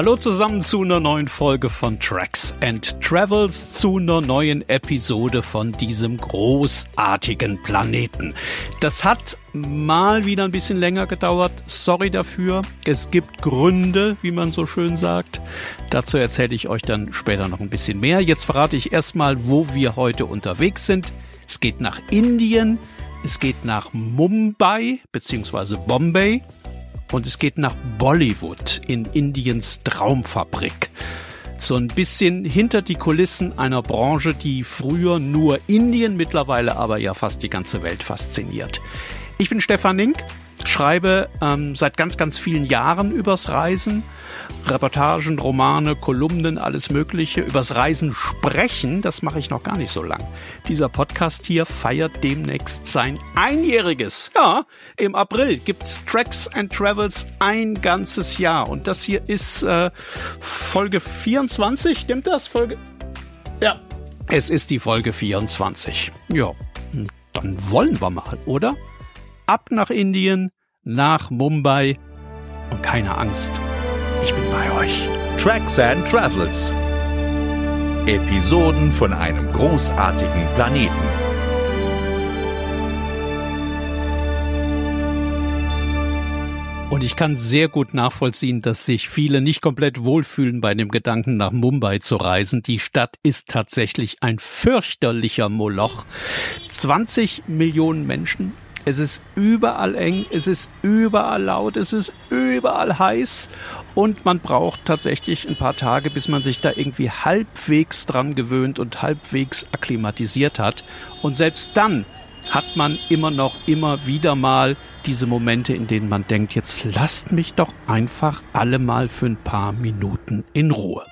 Hallo zusammen zu einer neuen Folge von Tracks and Travels, zu einer neuen Episode von diesem großartigen Planeten. Das hat mal wieder ein bisschen länger gedauert. Sorry dafür. Es gibt Gründe, wie man so schön sagt. Dazu erzähle ich euch dann später noch ein bisschen mehr. Jetzt verrate ich erstmal, wo wir heute unterwegs sind. Es geht nach Indien, es geht nach Mumbai bzw. Bombay und es geht nach Bollywood in Indiens Traumfabrik. So ein bisschen hinter die Kulissen einer Branche, die früher nur Indien, mittlerweile aber ja fast die ganze Welt fasziniert. Ich bin Stefan Nink, schreibe ähm, seit ganz, ganz vielen Jahren übers Reisen Reportagen, Romane, Kolumnen, alles Mögliche. Übers Reisen sprechen, das mache ich noch gar nicht so lang. Dieser Podcast hier feiert demnächst sein Einjähriges. Ja, im April gibt's Tracks and Travels ein ganzes Jahr. Und das hier ist äh, Folge 24, stimmt das? Folge. Ja, es ist die Folge 24. Ja, dann wollen wir mal, oder? Ab nach Indien, nach Mumbai und keine Angst. Ich bin bei euch. Tracks and Travels. Episoden von einem großartigen Planeten. Und ich kann sehr gut nachvollziehen, dass sich viele nicht komplett wohlfühlen bei dem Gedanken, nach Mumbai zu reisen. Die Stadt ist tatsächlich ein fürchterlicher Moloch. 20 Millionen Menschen, es ist überall eng, es ist überall laut, es ist überall heiß und man braucht tatsächlich ein paar Tage, bis man sich da irgendwie halbwegs dran gewöhnt und halbwegs akklimatisiert hat. Und selbst dann hat man immer noch immer wieder mal diese Momente, in denen man denkt, jetzt lasst mich doch einfach alle mal für ein paar Minuten in Ruhe.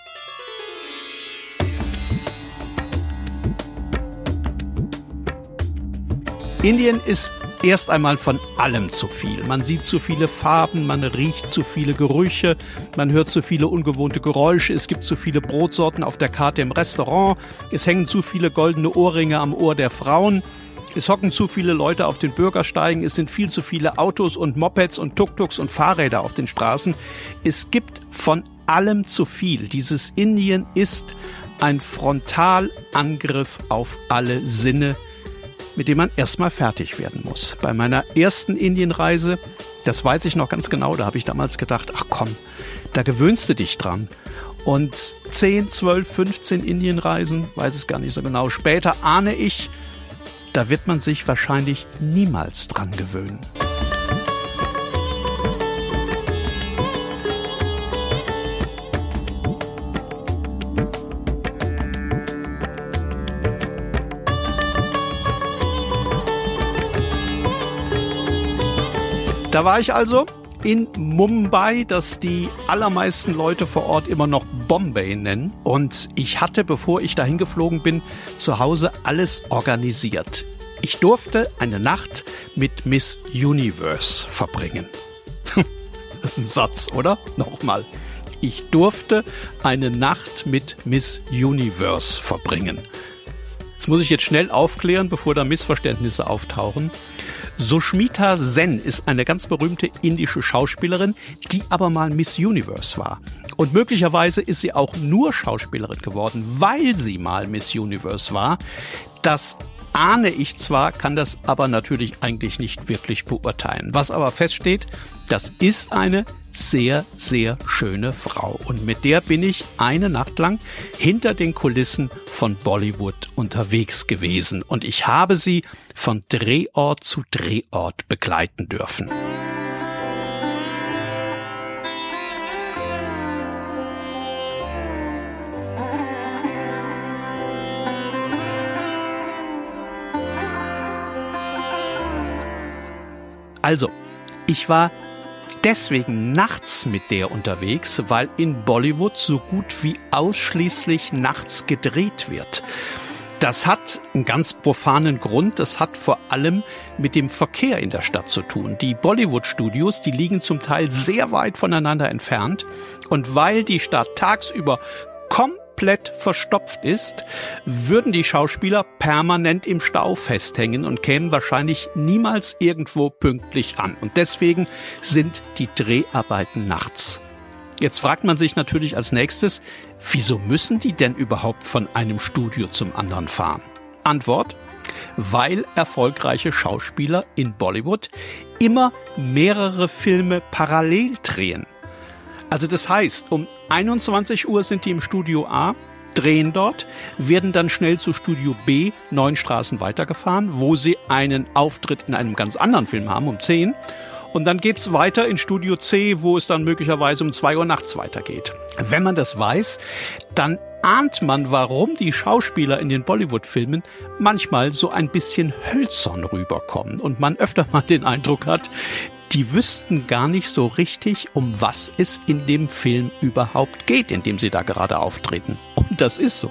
Indien ist erst einmal von allem zu viel. Man sieht zu viele Farben, man riecht zu viele Gerüche, man hört zu viele ungewohnte Geräusche, es gibt zu viele Brotsorten auf der Karte im Restaurant, es hängen zu viele goldene Ohrringe am Ohr der Frauen. Es hocken zu viele Leute auf den Bürgersteigen, es sind viel zu viele Autos und Mopeds und Tuk-Tuks und Fahrräder auf den Straßen. Es gibt von allem zu viel. Dieses Indien ist ein Frontalangriff auf alle Sinne, mit dem man erstmal fertig werden muss. Bei meiner ersten Indienreise, das weiß ich noch ganz genau, da habe ich damals gedacht, ach komm, da gewöhnst du dich dran. Und 10, 12, 15 Indienreisen, weiß es gar nicht so genau, später ahne ich, da wird man sich wahrscheinlich niemals dran gewöhnen. Da war ich also in Mumbai, das die allermeisten Leute vor Ort immer noch Bombay nennen. Und ich hatte, bevor ich dahin geflogen bin, zu Hause alles organisiert. Ich durfte eine Nacht mit Miss Universe verbringen. das ist ein Satz, oder? Nochmal. Ich durfte eine Nacht mit Miss Universe verbringen. Das muss ich jetzt schnell aufklären, bevor da Missverständnisse auftauchen. Sushmita Sen ist eine ganz berühmte indische Schauspielerin, die aber mal Miss Universe war. Und möglicherweise ist sie auch nur Schauspielerin geworden, weil sie mal Miss Universe war. Das ahne ich zwar, kann das aber natürlich eigentlich nicht wirklich beurteilen. Was aber feststeht, das ist eine sehr, sehr schöne Frau. Und mit der bin ich eine Nacht lang hinter den Kulissen von Bollywood unterwegs gewesen. Und ich habe sie von Drehort zu Drehort begleiten dürfen. Also, ich war deswegen nachts mit der unterwegs, weil in Bollywood so gut wie ausschließlich nachts gedreht wird. Das hat einen ganz profanen Grund. Das hat vor allem mit dem Verkehr in der Stadt zu tun. Die Bollywood-Studios, die liegen zum Teil sehr weit voneinander entfernt. Und weil die Stadt tagsüber komplett komplett verstopft ist, würden die Schauspieler permanent im Stau festhängen und kämen wahrscheinlich niemals irgendwo pünktlich an. Und deswegen sind die Dreharbeiten nachts. Jetzt fragt man sich natürlich als nächstes, wieso müssen die denn überhaupt von einem Studio zum anderen fahren? Antwort, weil erfolgreiche Schauspieler in Bollywood immer mehrere Filme parallel drehen. Also das heißt, um 21 Uhr sind die im Studio A, drehen dort, werden dann schnell zu Studio B neun Straßen weitergefahren, wo sie einen Auftritt in einem ganz anderen Film haben um 10 und dann geht's weiter in Studio C, wo es dann möglicherweise um zwei Uhr nachts weitergeht. Wenn man das weiß, dann ahnt man, warum die Schauspieler in den Bollywood-Filmen manchmal so ein bisschen hölzern rüberkommen und man öfter mal den Eindruck hat, die wüssten gar nicht so richtig, um was es in dem Film überhaupt geht, in dem sie da gerade auftreten. Und das ist so.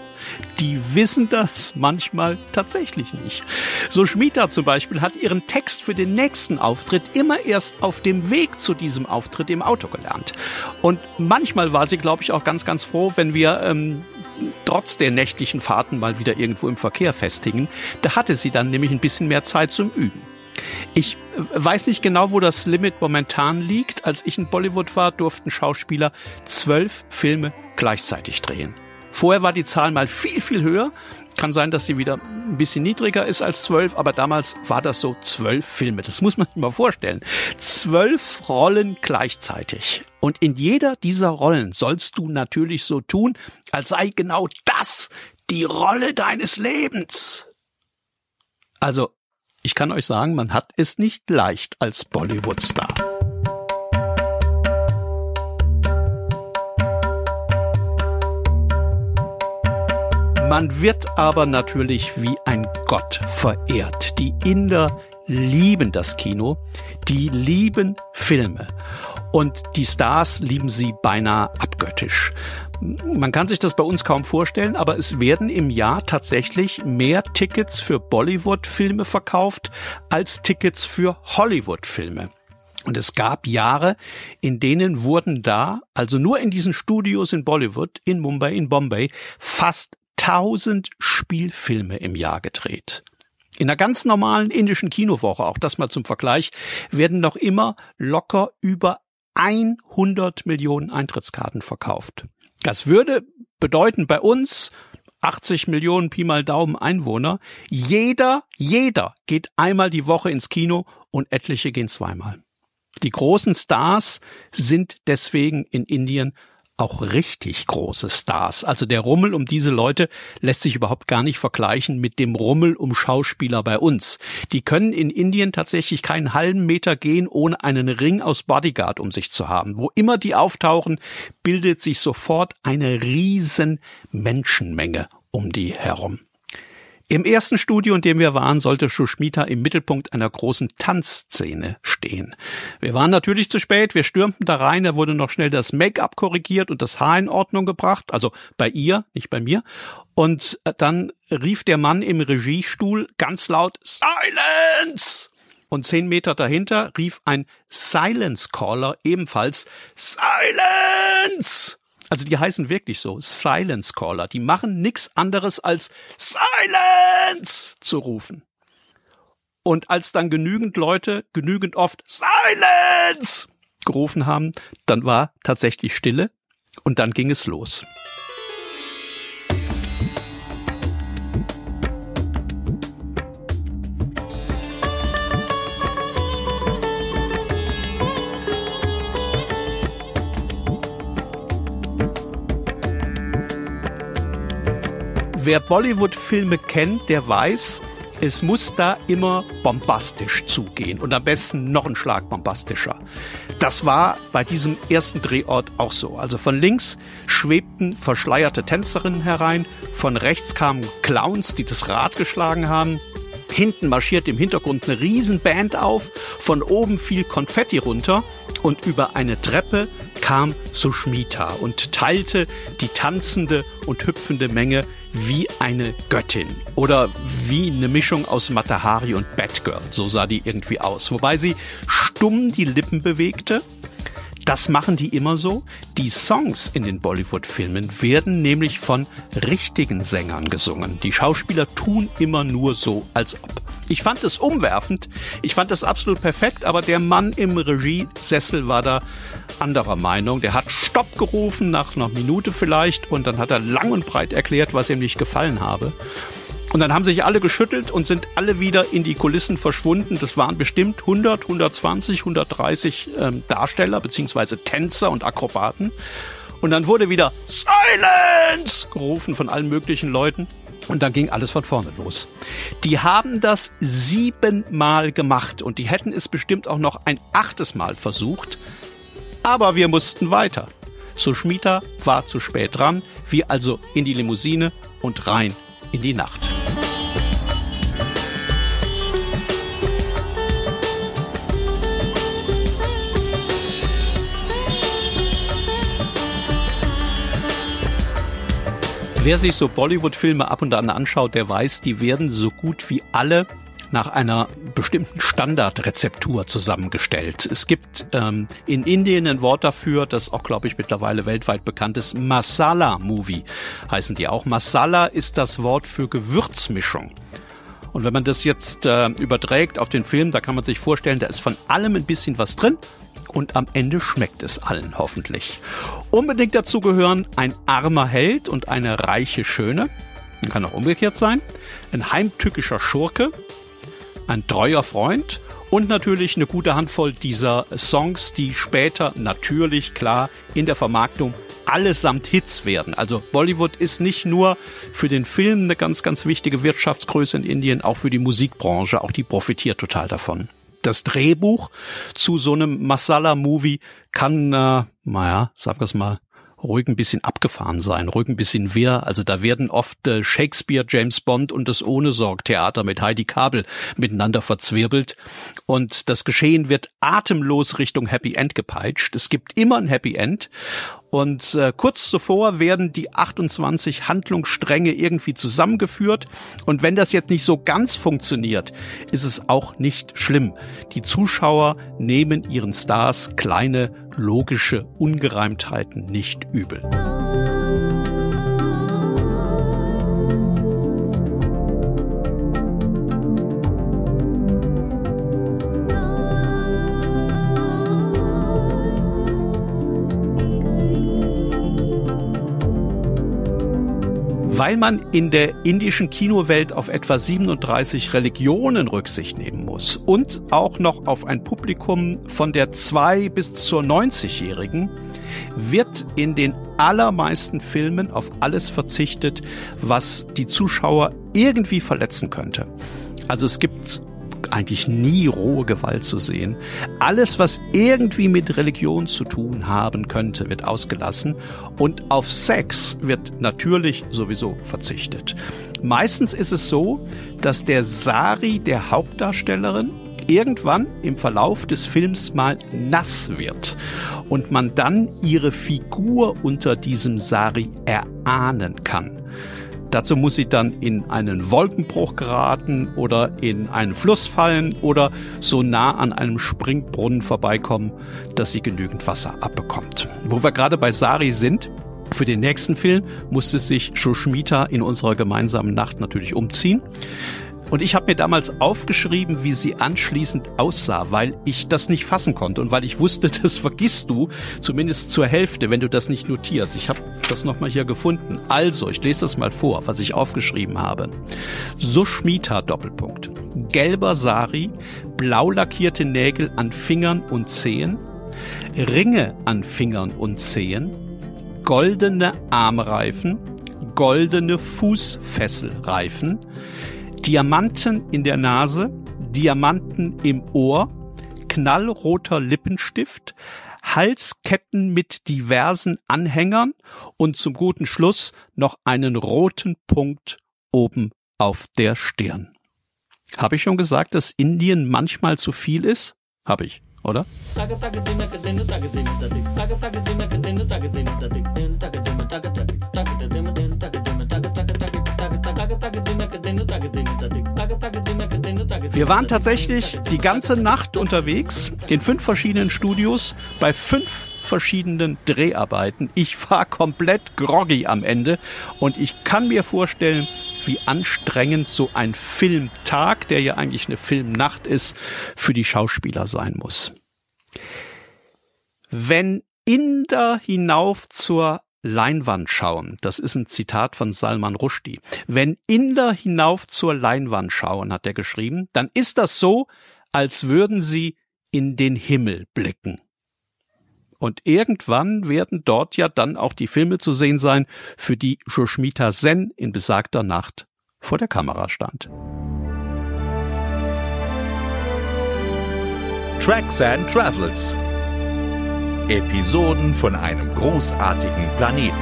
Die wissen das manchmal tatsächlich nicht. So Schmita zum Beispiel hat ihren Text für den nächsten Auftritt immer erst auf dem Weg zu diesem Auftritt im Auto gelernt. Und manchmal war sie, glaube ich, auch ganz, ganz froh, wenn wir ähm, trotz der nächtlichen Fahrten mal wieder irgendwo im Verkehr festigen. Da hatte sie dann nämlich ein bisschen mehr Zeit zum Üben. Ich äh, weiß nicht genau, wo das Limit momentan liegt. Als ich in Bollywood war, durften Schauspieler zwölf Filme gleichzeitig drehen. Vorher war die Zahl mal viel, viel höher. Kann sein, dass sie wieder ein bisschen niedriger ist als zwölf, aber damals war das so zwölf Filme. Das muss man sich mal vorstellen. Zwölf Rollen gleichzeitig. Und in jeder dieser Rollen sollst du natürlich so tun, als sei genau das die Rolle deines Lebens. Also ich kann euch sagen, man hat es nicht leicht als Bollywood-Star. Man wird aber natürlich wie ein Gott verehrt. Die Inder lieben das Kino, die lieben Filme und die Stars lieben sie beinahe abgöttisch. Man kann sich das bei uns kaum vorstellen, aber es werden im Jahr tatsächlich mehr Tickets für Bollywood-Filme verkauft als Tickets für Hollywood-Filme. Und es gab Jahre, in denen wurden da, also nur in diesen Studios in Bollywood, in Mumbai, in Bombay, fast 1000 Spielfilme im Jahr gedreht. In einer ganz normalen indischen Kinowoche, auch das mal zum Vergleich, werden noch immer locker über 100 Millionen Eintrittskarten verkauft. Das würde bedeuten bei uns 80 Millionen Pi mal Daumen Einwohner. Jeder, jeder geht einmal die Woche ins Kino und etliche gehen zweimal. Die großen Stars sind deswegen in Indien auch richtig große Stars. Also der Rummel um diese Leute lässt sich überhaupt gar nicht vergleichen mit dem Rummel um Schauspieler bei uns. Die können in Indien tatsächlich keinen halben Meter gehen, ohne einen Ring aus Bodyguard um sich zu haben. Wo immer die auftauchen, bildet sich sofort eine riesen Menschenmenge um die herum. Im ersten Studio, in dem wir waren, sollte Shushmita im Mittelpunkt einer großen Tanzszene stehen. Wir waren natürlich zu spät, wir stürmten da rein, da wurde noch schnell das Make-up korrigiert und das Haar in Ordnung gebracht, also bei ihr, nicht bei mir. Und dann rief der Mann im Regiestuhl ganz laut Silence! Und zehn Meter dahinter rief ein Silence Caller ebenfalls Silence! Also die heißen wirklich so, Silence Caller. Die machen nichts anderes als Silence zu rufen. Und als dann genügend Leute genügend oft Silence gerufen haben, dann war tatsächlich Stille und dann ging es los. Wer Bollywood-Filme kennt, der weiß, es muss da immer bombastisch zugehen und am besten noch ein Schlag bombastischer. Das war bei diesem ersten Drehort auch so. Also von links schwebten verschleierte Tänzerinnen herein, von rechts kamen Clowns, die das Rad geschlagen haben. Hinten marschiert im Hintergrund eine Riesenband auf, von oben fiel Konfetti runter und über eine Treppe kam Sushmita und teilte die tanzende und hüpfende Menge wie eine Göttin oder wie eine Mischung aus Matahari und Batgirl. So sah die irgendwie aus. Wobei sie stumm die Lippen bewegte, Das machen die immer so. Die Songs in den Bollywood-Filmen werden nämlich von richtigen Sängern gesungen. Die Schauspieler tun immer nur so, als ob. Ich fand es umwerfend. Ich fand das absolut perfekt, aber der Mann im Regiesessel war da anderer Meinung. Der hat Stopp gerufen nach einer Minute vielleicht und dann hat er lang und breit erklärt, was ihm nicht gefallen habe. Und dann haben sich alle geschüttelt und sind alle wieder in die Kulissen verschwunden. Das waren bestimmt 100, 120, 130 ähm, Darsteller beziehungsweise Tänzer und Akrobaten. Und dann wurde wieder Silence gerufen von allen möglichen Leuten. Und dann ging alles von vorne los. Die haben das siebenmal gemacht und die hätten es bestimmt auch noch ein achtes Mal versucht. Aber wir mussten weiter. Sushmita war zu spät dran. Wir also in die Limousine und rein in die Nacht. Wer sich so Bollywood-Filme ab und an anschaut, der weiß, die werden so gut wie alle nach einer bestimmten Standardrezeptur zusammengestellt. Es gibt ähm, in Indien ein Wort dafür, das auch, glaube ich, mittlerweile weltweit bekannt ist. Masala-Movie heißen die auch. Masala ist das Wort für Gewürzmischung. Und wenn man das jetzt äh, überträgt auf den Film, da kann man sich vorstellen, da ist von allem ein bisschen was drin und am Ende schmeckt es allen hoffentlich. Unbedingt dazu gehören ein armer Held und eine reiche Schöne. Kann auch umgekehrt sein. Ein heimtückischer Schurke, ein treuer Freund und natürlich eine gute Handvoll dieser Songs, die später natürlich klar in der Vermarktung allesamt Hits werden. Also Bollywood ist nicht nur für den Film eine ganz, ganz wichtige Wirtschaftsgröße in Indien, auch für die Musikbranche, auch die profitiert total davon das Drehbuch zu so einem Masala-Movie kann, äh, naja, wir es mal, ruhig ein bisschen abgefahren sein, ruhig ein bisschen wirr. Also da werden oft äh, Shakespeare, James Bond und das Ohne-Sorg-Theater mit Heidi Kabel miteinander verzwirbelt. Und das Geschehen wird atemlos Richtung Happy End gepeitscht. Es gibt immer ein Happy End. Und äh, kurz zuvor werden die 28 Handlungsstränge irgendwie zusammengeführt. Und wenn das jetzt nicht so ganz funktioniert, ist es auch nicht schlimm. Die Zuschauer nehmen ihren Stars kleine logische Ungereimtheiten nicht übel. Weil man in der indischen Kinowelt auf etwa 37 Religionen Rücksicht nehmen muss und auch noch auf ein Publikum von der 2 bis zur 90-Jährigen, wird in den allermeisten Filmen auf alles verzichtet, was die Zuschauer irgendwie verletzen könnte. Also es gibt eigentlich nie rohe Gewalt zu sehen. Alles, was irgendwie mit Religion zu tun haben könnte, wird ausgelassen und auf Sex wird natürlich sowieso verzichtet. Meistens ist es so, dass der Sari der Hauptdarstellerin irgendwann im Verlauf des Films mal nass wird und man dann ihre Figur unter diesem Sari erahnen kann. Dazu muss sie dann in einen Wolkenbruch geraten oder in einen Fluss fallen oder so nah an einem Springbrunnen vorbeikommen, dass sie genügend Wasser abbekommt. Wo wir gerade bei Sari sind, für den nächsten Film musste sich Shushmita in unserer gemeinsamen Nacht natürlich umziehen. Und ich habe mir damals aufgeschrieben, wie sie anschließend aussah, weil ich das nicht fassen konnte und weil ich wusste, das vergisst du zumindest zur Hälfte, wenn du das nicht notierst. Ich habe das nochmal hier gefunden. Also, ich lese das mal vor, was ich aufgeschrieben habe. Sushmita Doppelpunkt. Gelber Sari, blau lackierte Nägel an Fingern und Zehen, Ringe an Fingern und Zehen, goldene Armreifen, goldene Fußfesselreifen, Diamanten in der Nase, Diamanten im Ohr, knallroter Lippenstift, Halsketten mit diversen Anhängern und zum guten Schluss noch einen roten Punkt oben auf der Stirn. Habe ich schon gesagt, dass Indien manchmal zu viel ist? Habe ich, oder? Wir waren tatsächlich die ganze Nacht unterwegs in fünf verschiedenen Studios bei fünf verschiedenen Dreharbeiten. Ich war komplett groggy am Ende und ich kann mir vorstellen, wie anstrengend so ein Filmtag, der ja eigentlich eine Filmnacht ist, für die Schauspieler sein muss. Wenn Inder hinauf zur Leinwand schauen. Das ist ein Zitat von Salman Rushdie. Wenn Inder hinauf zur Leinwand schauen, hat er geschrieben, dann ist das so, als würden sie in den Himmel blicken. Und irgendwann werden dort ja dann auch die Filme zu sehen sein, für die Joshmita Sen in besagter Nacht vor der Kamera stand. Tracks and Travels Episoden von einem großartigen Planeten.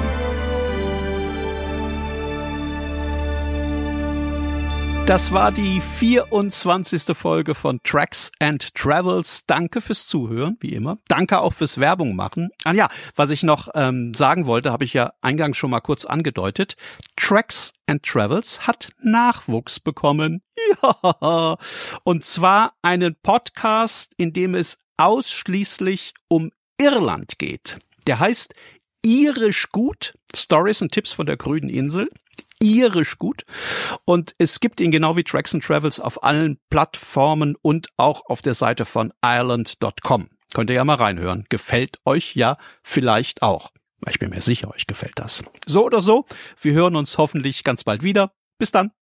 Das war die 24. Folge von Tracks and Travels. Danke fürs Zuhören, wie immer. Danke auch fürs Werbung machen. Ah ja, was ich noch ähm, sagen wollte, habe ich ja eingangs schon mal kurz angedeutet. Tracks and Travels hat Nachwuchs bekommen. Ja. Und zwar einen Podcast, in dem es ausschließlich um Irland geht. Der heißt Irisch gut, Stories und Tipps von der grünen Insel. Irisch gut. Und es gibt ihn genau wie Tracks and Travels auf allen Plattformen und auch auf der Seite von Ireland.com. Könnt ihr ja mal reinhören. Gefällt euch ja vielleicht auch. Ich bin mir sicher, euch gefällt das. So oder so, wir hören uns hoffentlich ganz bald wieder. Bis dann.